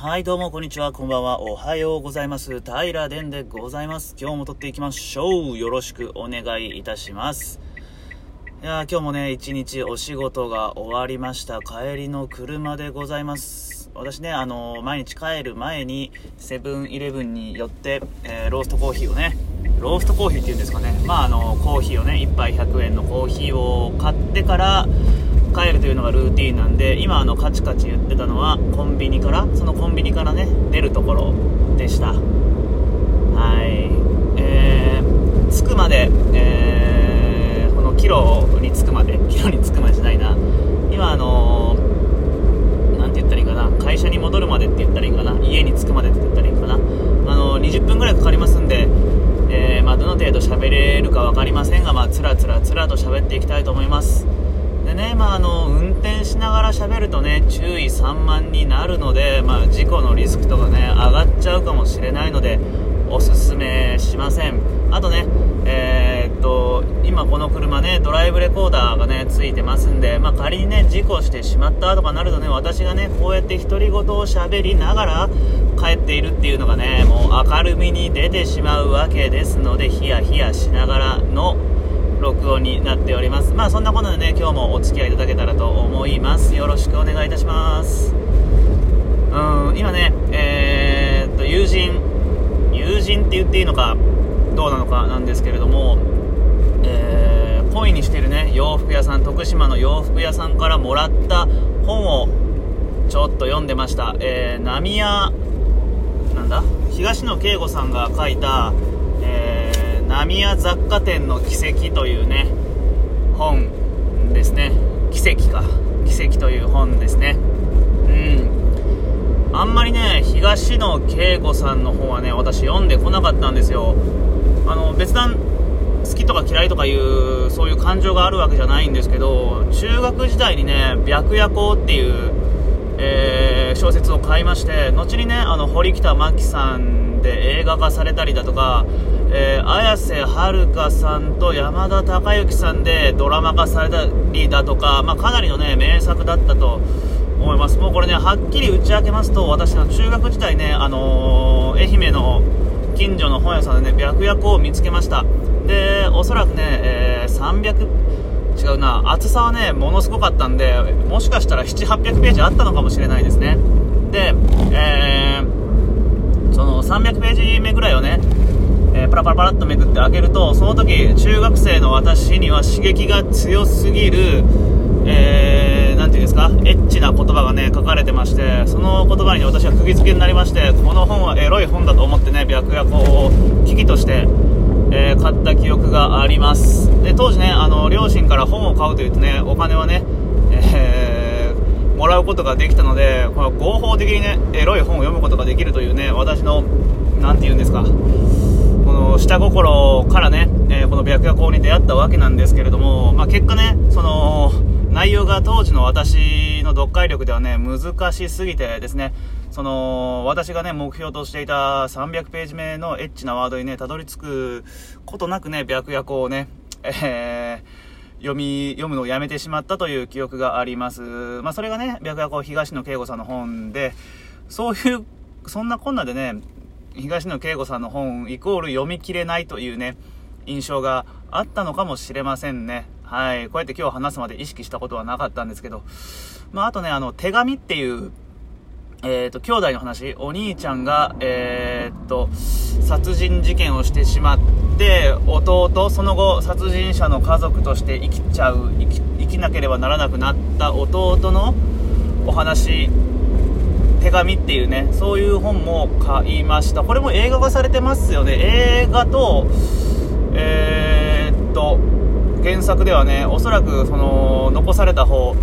はい、どうも、こんにちは、こんばんは、おはようございます。平殿でございます。今日も撮っていきましょう。よろしくお願いいたします。いやー今日もね、一日お仕事が終わりました。帰りの車でございます。私ね、あのー毎日帰る前に、セブンイレブンに寄って、えーローストコーヒーをね、ローストコーヒーっていうんですかね。まあ、あのーコーヒーをね、1杯100円のコーヒーを買ってから、帰るというのがルーティンなんで今あのカチカチ言ってたのはコンビニからそのコンビニからね出るところでした。はい。えー、着くまでえー、このキロに着くまで キロに着くまでじゃないな。今あのーなんて言ったらいいかな。会社に戻るまでって言ったらいいかな。家に着くまでって言ったらいいかな。あの20分ぐらいかかりますんでえーまあ、どの程度喋れるか分かりませんが、まあ、つらつらつらと喋っていきたいと思います。でね、まあ、あの運転しながら喋るとね注意散漫になるので、まあ、事故のリスクとかね上がっちゃうかもしれないのでおすすめしません。あとねえーっと今この車ねドライブレコーダーがねついてますんで、まあ、仮にね事故してしまったとかなるとね私がねこうやって独り言を喋りながら帰っているっていうのがねもう明るみに出てしまうわけですのでヒヤヒヤしながらの録音になっております。まあそんなことでね今日もお付き合いいただけたらと思います。よろしくお願いいたします。うん今ねえーっと友人友人って言っていいのかどうなのかなんですけれどもえー、恋にしてるね洋服屋さん徳島の洋服屋さんからもらった本をちょっと読んでました。えー、浪屋なんだ？東野圭吾さんが書いた、浪屋雑貨店の奇跡というね本ですね。奇跡か。奇跡という本ですね。うん。あんまりね東野圭吾さんの本はね私読んでこなかったんですよ。あの別段好きとか嫌いとかいうそういう感情があるわけじゃないんですけど中学時代にね「白夜行」っていうえー小説を買いまして後にねあの堀北真希さんで映画化されたりだとか、えー綾瀬はるかさんと山田孝之さんでドラマ化されたりだとか、まあ、かなりのね名作だったと思います。もうこれねはっきり打ち明けますと私の中学時代ね、あのー愛媛の近所の本屋さんでね白夜行を見つけました。でおそらくね、えー300違うな厚さはねものすごかったんでもしかしたら700800ページあったのかもしれないですね。で、えーその300ページ目ぐらいをね、えーパラパラパラっとめくって開けるとその時中学生の私には刺激が強すぎるえー、ていうんですかエッチな言葉がね書かれてましてその言葉に私は釘付けになりましてこの本はエロい本だと思ってね白夜行を危機としてえー買った記憶があります。で当時ねあの両親から本を買うというとねお金はね、えーもらうことができたのでこの合法的にねエロい本を読むことができるというね私のなんて言うんですかの下心からね、えーこの白夜行に出会ったわけなんですけれども、まあ、結果ねその内容が当時の私の読解力ではね難しすぎてですねその私がね目標としていた300ページ目のエッチなワードにねたどり着くことなくね白夜行をね、えー読み読むのをやめてしまったという記憶があります、まあ、それがね白夜行東野圭吾さんの本でそういうそんなこんなでね東野圭吾さんの本イコール読み切れないというね印象があったのかもしれませんね。はい。こうやって今日話すまで意識したことはなかったんですけど。まああとねあの手紙っていうえー、と兄弟の話。お兄ちゃんが、えー、と殺人事件をしてしまって弟その後殺人者の家族として生きちゃう生きなければならなくなった弟のお話手紙っていうねそういう本も買いました。これも映画化されてますよね。映画とえー、っと原作ではねおそらくその残された方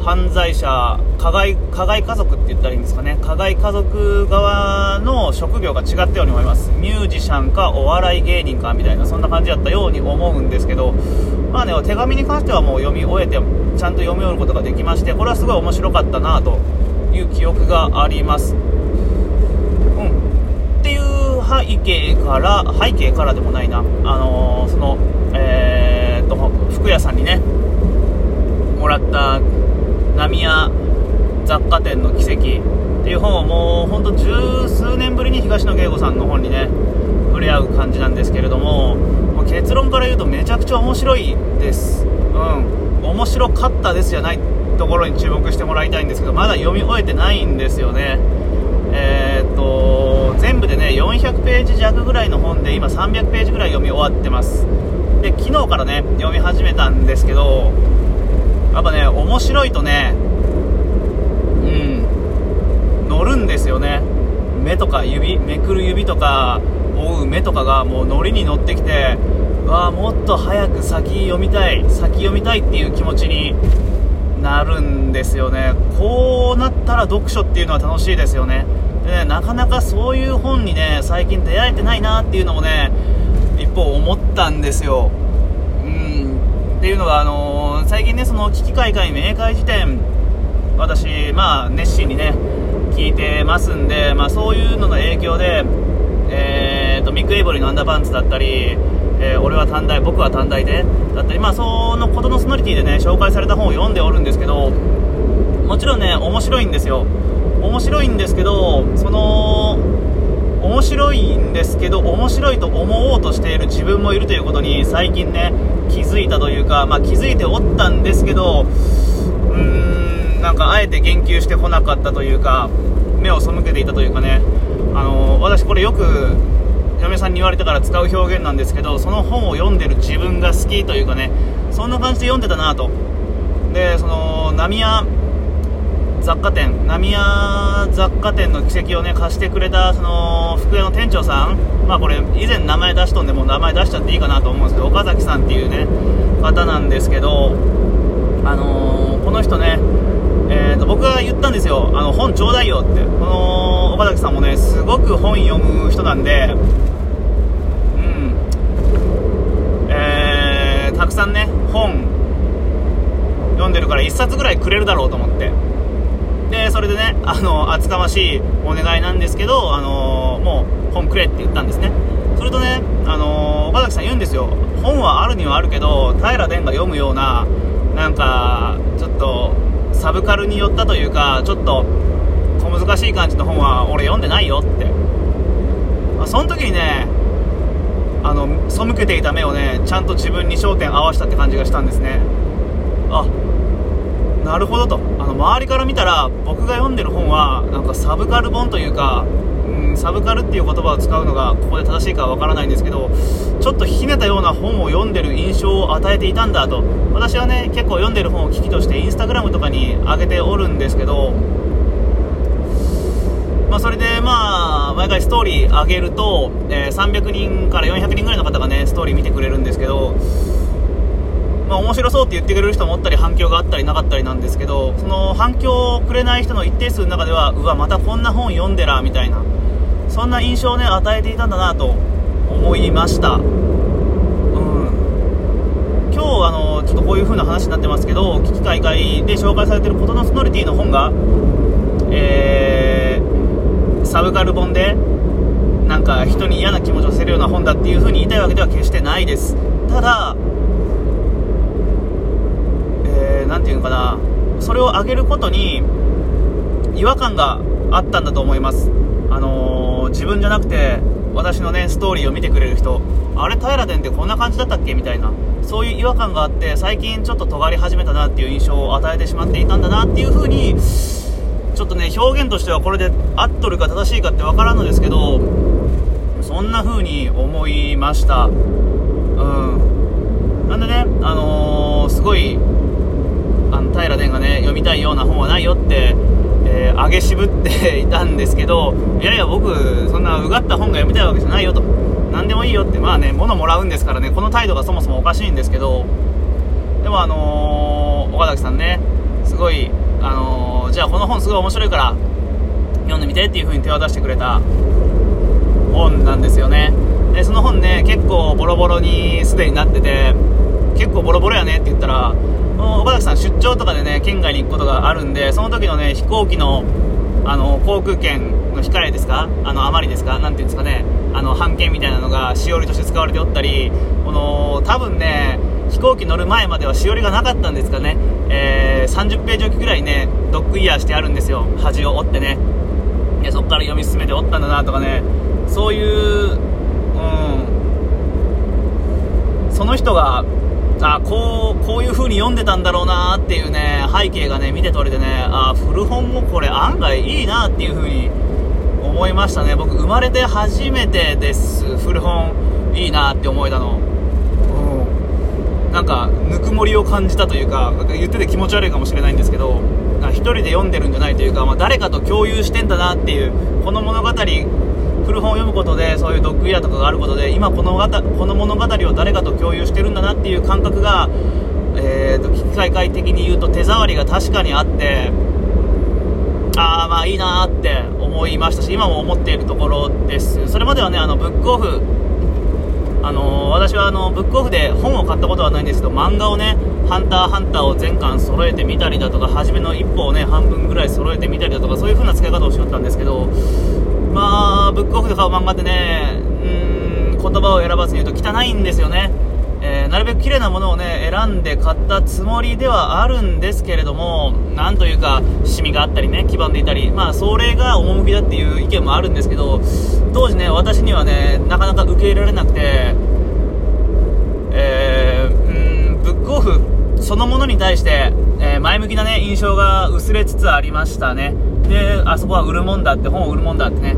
犯罪者加害加害家族って言ったらいいんですかね。加害家族側の職業が違ったように思います。ミュージシャンかお笑い芸人かみたいなそんな感じだったように思うんですけどまあね手紙に関してはもう読み終えてちゃんと読み終えることができましてこれはすごい面白かったなという記憶があります。うん。っていう背景から背景からでもないな。あのーそのえー、っと服屋さんにねもらった浪屋雑貨店の奇跡。っていう本本をもうほんと十数年ぶりに東野圭吾さんの本にね触れ合う感じなんですけれどももう結論から言うとめちゃくちゃ面白いです。うん。面白かったですじゃない。ところに注目してもらいたいんですけどまだ読み終えてないんですよね。えー、っと全部でね400ページ弱ぐらいの本で今300ページぐらい読み終わってます。で昨日からね読み始めたんですけどやっぱね面白いとねうん乗るんですよね。目とか指めくる指とか追う目とかがもうノリに乗ってきてわあもっと早く先読みたい先読みたいっていう気持ちになるんですよね。こうなったら読書っていうのは楽しいですよね。でねなかなかそういう本にね最近出会えてないなっていうのもね一方思ったんですよ。うん。っていうのが、あのー、最近ねその危機開会明快辞典私まあ熱心にね聞いてますんで、まあ、そういうのの影響で、えーと、ミック・エイボリーのアンダーパンツだったり、えー、俺は短大僕は短大でだったり、まあ、そのことのソノリティでね紹介された本を読んでおるんですけどもちろんね面白いんですよ。面白いんですけどその面白いんですけど面白いと思おうとしている自分もいるということに最近ね気づいたというか、まあ、気づいておったんですけどうーんなんかあえて言及してこなかったというか目を背けていたというかね。あの私これよく嫁さんに言われたから使う表現なんですけどその本を読んでる自分が好きというかねそんな感じで読んでたなと。でその浪屋雑貨店浪屋雑貨店の奇跡をね貸してくれたその福屋の店長さんまあこれ以前名前出しとんでもう名前出しちゃっていいかなと思うんですけど岡崎さんっていうね方なんですけどあのー、この人ねえーと、僕が言ったんですよ。あの本ちょうだいよって。この岡崎さんもねすごく本読む人なんでうん。えー、たくさんね本読んでるから1冊ぐらいくれるだろうと思って。でそれでねあの厚かましいお願いなんですけど、あのもう本くれって言ったんですね。それとね、あの岡崎さん言うんですよ。本はあるにはあるけど平殿が読むようななんかちょっとサブカルに寄ったというかちょっと小難しい感じの本は俺読んでないよって、まあ、その時にねあの背けていた目をねちゃんと自分に焦点合わせたって感じがしたんですね。あなるほどと。あの周りから見たら僕が読んでる本はなんかサブカル本というかサブカルっていう言葉を使うのがここで正しいかはわからないんですけどちょっとひねたような本を読んでる印象を与えていたんだと。私はね結構読んでる本を危機としてインスタグラムとかに上げておるんですけどまあ、それでまあ毎回ストーリー上げると、えー、300人から400人ぐらいの方がねストーリー見てくれるんですけどまあ、面白そうって言ってくれる人もおったり反響があったりなかったりなんですけどその反響をくれない人の一定数の中ではうわまたこんな本読んでらみたいな。そんな印象をね与えていたんだなと思いました。うん。今日あのちょっとこういう風な話になってますけど危機開会で紹介されてることのソノリティの本がえー、サブカル本でなんか人に嫌な気持ちをさせるような本だっていう風に言いたいわけでは決してないです。ただ何て言うのかな。それを上げることに違和感があったんだと思います。自分じゃなくて私のねストーリーを見てくれる人。あれ平殿ってこんな感じだったっけ？みたいな。そういう違和感があって最近ちょっと尖り始めたなっていう印象を与えてしまっていたんだなっていう風にちょっとね表現としてはこれで合っとるか正しいかってわからんのですけどそんな風に思いました。うん。なんでねあのー、すごいあの平殿がね読みたいような本はないよって、えー、上げ渋っていたんですけどいやいや僕そんなうがった本が読みたいわけじゃないよと。何でもいいよって。まあね物もらうんですからね。この態度がそもそもおかしいんですけど。でもあのー、岡崎さんねすごいあのー、じゃあこの本すごい面白いから読んでみてっていう風に手を出してくれた本なんですよね。でその本ね結構ボロボロにすでになってて結構ボロボロやねって言ったら岡崎さん出張とかでね県外に行くことがあるんでその時のね飛行機のあの航空券の控えですか？あの余りですか？なんていうんですかね？あの半券みたいなのがしおりとして使われておったりこの多分ね飛行機乗る前まではしおりがなかったんですかね、えー、30ページ置きぐらいねドッグイヤーしてあるんですよ。端を折ってね。いそこから読み進めておったんだなとかね。そういううん。その人があこうこういう風に読んでたんだろうなっていうね背景がね見て取れてねあ古本もこれ案外いいなっていう風に思いましたね。僕生まれて初めてです。古本いいなって思えたの。うん。なんかぬくもりを感じたというか言ってて気持ち悪いかもしれないんですけど1人で読んでるんじゃないというか、まあ、誰かと共有してんだなっていうこの物語古本を読むことでそういうドッグイヤーとかがあることで今このこの物語を誰かと共有してるんだなっていう感覚が、えーと、機械界的に言うと手触りが確かにあってああまあいいなーって思いましたし今も思っているところです。それまではねあのブックオフあのー、私はあのブックオフで本を買ったことはないんですけど漫画をね「ハンターハンター」を全巻揃えてみたりだとか初めの一歩をね半分ぐらい揃えてみたりだとかそういう風な使い方をしよったんですけどまあ、ブックオフで買う漫画ってね、うん、言葉を選ばずに言うと汚いんですよね。えー、なるべく綺麗なものをね、選んで買ったつもりではあるんですけれども、なんというか、シミがあったりね、黄ばんでいたり、まあ、それが趣だっていう意見もあるんですけど、当時ね、私にはね、なかなか受け入れられなくて、えー、うん、ブックオフそのものに対して、えー、前向きなね、印象が薄れつつありましたね。で、あそこは売るもんだって、本を売るもんだってね、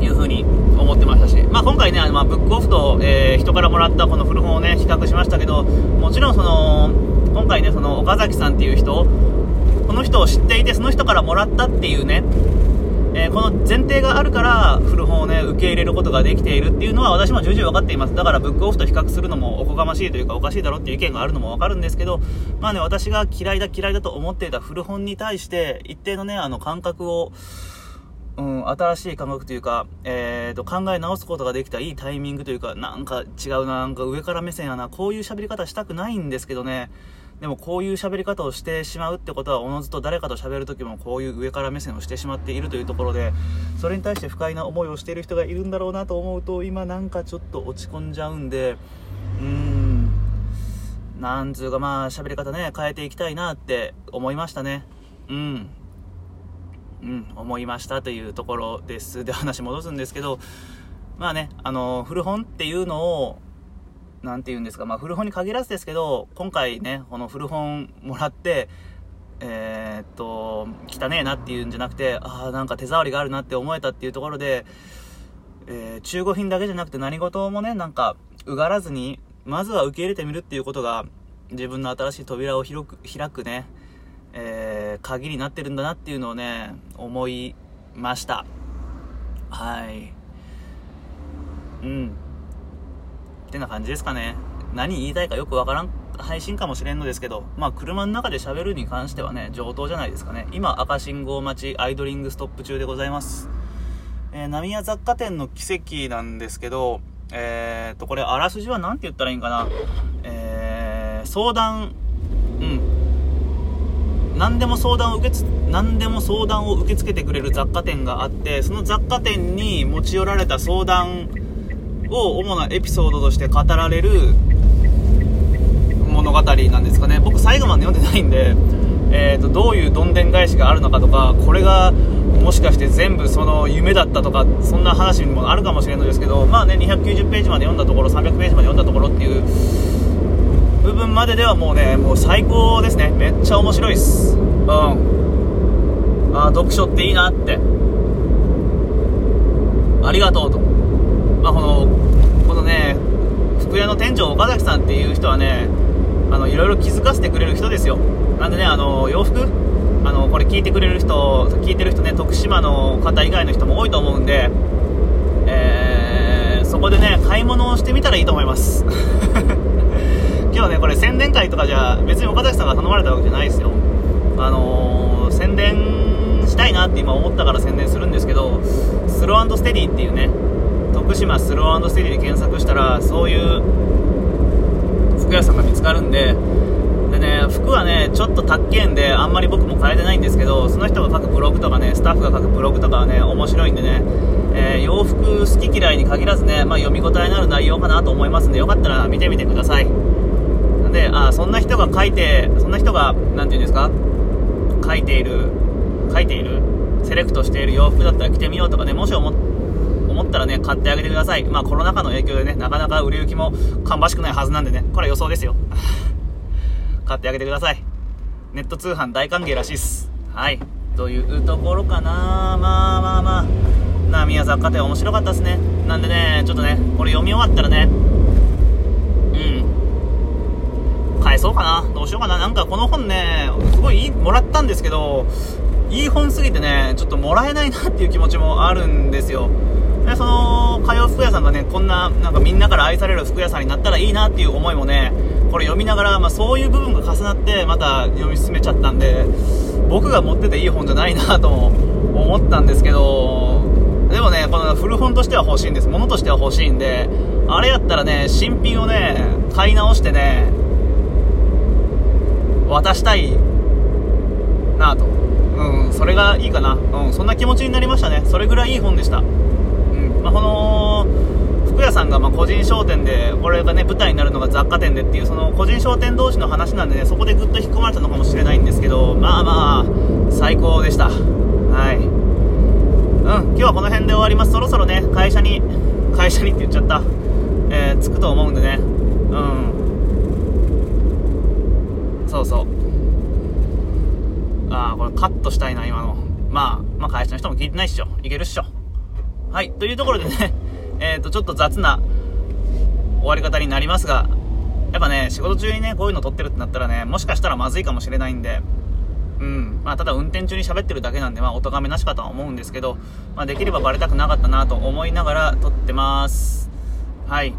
いう風に思ってましたし、まあ、今回ね、あのまあ、ブックオフと、えー、人からもらったこの古本をね、比較しましたけど、もちろんその、今回ね、その岡崎さんっていう人、この人を知っていて、その人からもらったっていうね、えー、この前提があるから古本をね受け入れることができているっていうのは私も重々分かっています。だからブックオフと比較するのもおこがましいというかおかしいだろっていう意見があるのも分かるんですけどまあね私が嫌いだ嫌いだと思っていた古本に対して一定のねあの感覚をうん、新しい感覚というか、えーと、考え直すことができたいいタイミングというか、なんか違うな、なんか上から目線やな、こういう喋り方したくないんですけどね、でもこういう喋り方をしてしまうってことはおのずと誰かと喋る時もこういう上から目線をしてしまっているというところでそれに対して不快な思いをしている人がいるんだろうなと思うと今なんかちょっと落ち込んじゃうんでうーんなんつうかまあ喋り方ね変えていきたいなって思いましたね。うん。うん思いましたというところです。で話戻すんですけどまあねあの古本っていうのを何て言うんですか、まあ、古本に限らずですけど、今回ね、この古本もらって、えー、っと、汚ねえなっていうんじゃなくて、ああ、なんか手触りがあるなって思えたっていうところで、えー、中古品だけじゃなくて何事もね、なんか、うがらずに、まずは受け入れてみるっていうことが、自分の新しい扉を広く、開くね、えー、鍵になってるんだなっていうのをね、思いました。はい。うん。ってな感じですかね。何言いたいかよくわからん配信かもしれんのですけど、まあ車の中で喋るに関してはね、上等じゃないですかね。今赤信号待ちアイドリングストップ中でございます。えー、浪屋雑貨店の奇跡なんですけど、えーと、これあらすじは何て言ったらいいんかな。えー、相談、うん。何でも相談を受けつ、何でも相談を受け付けてくれる雑貨店があって、その雑貨店に持ち寄られた相談を主なエピソードとして語られる物語なんですかね。僕最後まで読んでないんで、えーと、どういうどんでん返しがあるのかとかこれがもしかして全部その夢だったとかそんな話にもあるかもしれないですけどまあね290ページまで読んだところ300ページまで読んだところっていう部分までではもうねもう最高ですね。めっちゃ面白いっす。うん。あ読書っていいなって。ありがとうと。まあ、この店長岡崎さんっていう人はねあのいろいろ気づかせてくれる人ですよ。なんでねあの洋服？あのこれ聞いてくれる人聞いてる人ね徳島の方以外の人も多いと思うんで、えー、そこでね買い物をしてみたらいいと思います。今日ねこれ宣伝会とかじゃ別に岡崎さんが頼まれたわけじゃないですよ。あのー、宣伝したいなって今思ったから宣伝するんですけどスローステディっていうね徳島スローステディで検索したらそういう服屋さんが見つかるんででね服はねちょっと高えんであんまり僕も買えてないんですけどその人が書くブログとかねスタッフが書くブログとかはね面白いんでね、えー、洋服好き嫌いに限らずね、まあ、読み応えのある内容かなと思いますんでよかったら見てみてください。であそんな人が書いてそんな人が何て言うんですか？書いている書いているセレクトしている洋服だったら着てみようとかね、もし思思ったらね、買ってあげてください。まあコロナ禍の影響でね、なかなか売れ行きも芳しくないはずなんでね、これ予想ですよ。買ってあげてください。ネット通販大歓迎らしいっす。はい。というところかなまあまあまあ。な宮雑貨店面白かったですね。なんでね、ちょっとね、これ読み終わったらね、うん。返そうかな。どうしようかな。なんかこの本ね、すごいいい、もらったんですけど、いい本すぎてね、ちょっともらえないなっていう気持ちもあるんですよ。で、その、通う服屋さんがね、こんな、なんかみんなから愛される服屋さんになったらいいなっていう思いもね、これ読みながら、まあそういう部分が重なって、また読み進めちゃったんで、僕が持ってていい本じゃないなとも思ったんですけど、でもね、この古本としては欲しいんです。物としては欲しいんで、あれやったらね、新品をね、買い直してね、渡したいなと。うん、それがいいかな。うん、そんな気持ちになりましたね。それぐらいいい本でした。まあ、この、服屋さんがま個人商店で、これがね、舞台になるのが雑貨店でっていう、その個人商店同士の話なんでね、そこでぐっと引っ込まれたのかもしれないんですけど、まあまあ、最高でした。はい。うん、今日はこの辺で終わります。そろそろね、会社に、会社にって言っちゃった。えー、着くと思うんでね。うん。そうそう。ああ、これカットしたいな、今の。まあ、まあ会社の人も聞いてないっしょ。いけるっしょ。はい、というところでね、えっ、ー、と、ちょっと雑な終わり方になりますが、やっぱね、仕事中にね、こういうの撮ってるってなったらね、もしかしたらまずいかもしれないんで、うん。まあ、ただ運転中に喋ってるだけなんで、まあ、お咎めなしかとは思うんですけど、まあ、できればバレたくなかったなと思いながら撮ってます。はい。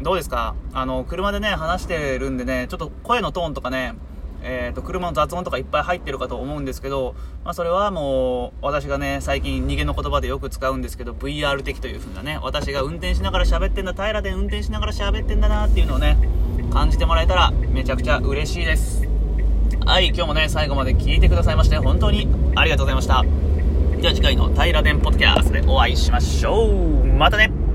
どうですか？あの、車でね、話してるんでね、ちょっと声のトーンとかね、えーと、車の雑音とかいっぱい入ってるかと思うんですけど、まあ、それはもう私がね最近逃げの言葉でよく使うんですけど VR 的という風なね私が運転しながら喋ってんだ平で運転しながら喋ってんだなっていうのをね感じてもらえたらめちゃくちゃ嬉しいです。はい今日もね最後まで聞いてくださいまして本当にありがとうございました。では次回の平電ポッドキャストでお会いしましょう。またね。